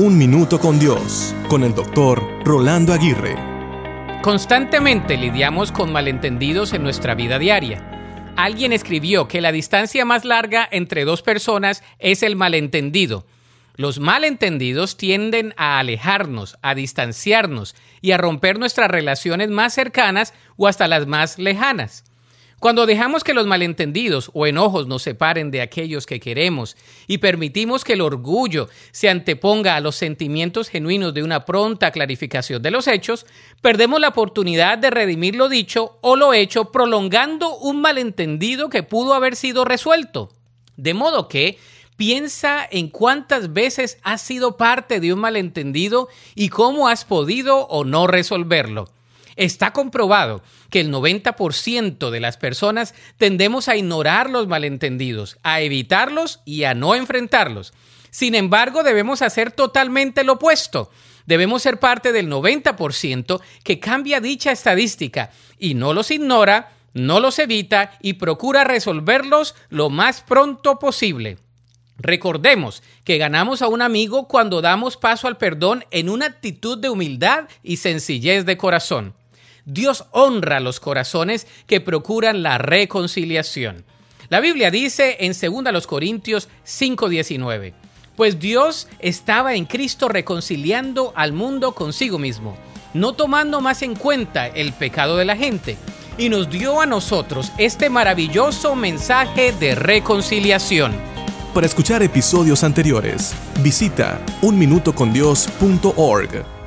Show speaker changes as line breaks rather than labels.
Un Minuto con Dios, con el doctor Rolando Aguirre.
Constantemente lidiamos con malentendidos en nuestra vida diaria. Alguien escribió que la distancia más larga entre dos personas es el malentendido. Los malentendidos tienden a alejarnos, a distanciarnos y a romper nuestras relaciones más cercanas o hasta las más lejanas. Cuando dejamos que los malentendidos o enojos nos separen de aquellos que queremos y permitimos que el orgullo se anteponga a los sentimientos genuinos de una pronta clarificación de los hechos, perdemos la oportunidad de redimir lo dicho o lo hecho prolongando un malentendido que pudo haber sido resuelto. De modo que piensa en cuántas veces has sido parte de un malentendido y cómo has podido o no resolverlo. Está comprobado que el 90% de las personas tendemos a ignorar los malentendidos, a evitarlos y a no enfrentarlos. Sin embargo, debemos hacer totalmente lo opuesto. Debemos ser parte del 90% que cambia dicha estadística y no los ignora, no los evita y procura resolverlos lo más pronto posible. Recordemos que ganamos a un amigo cuando damos paso al perdón en una actitud de humildad y sencillez de corazón. Dios honra los corazones que procuran la reconciliación. La Biblia dice en 2 Corintios 5:19, pues Dios estaba en Cristo reconciliando al mundo consigo mismo, no tomando más en cuenta el pecado de la gente, y nos dio a nosotros este maravilloso mensaje de reconciliación.
Para escuchar episodios anteriores, visita unminutocondios.org.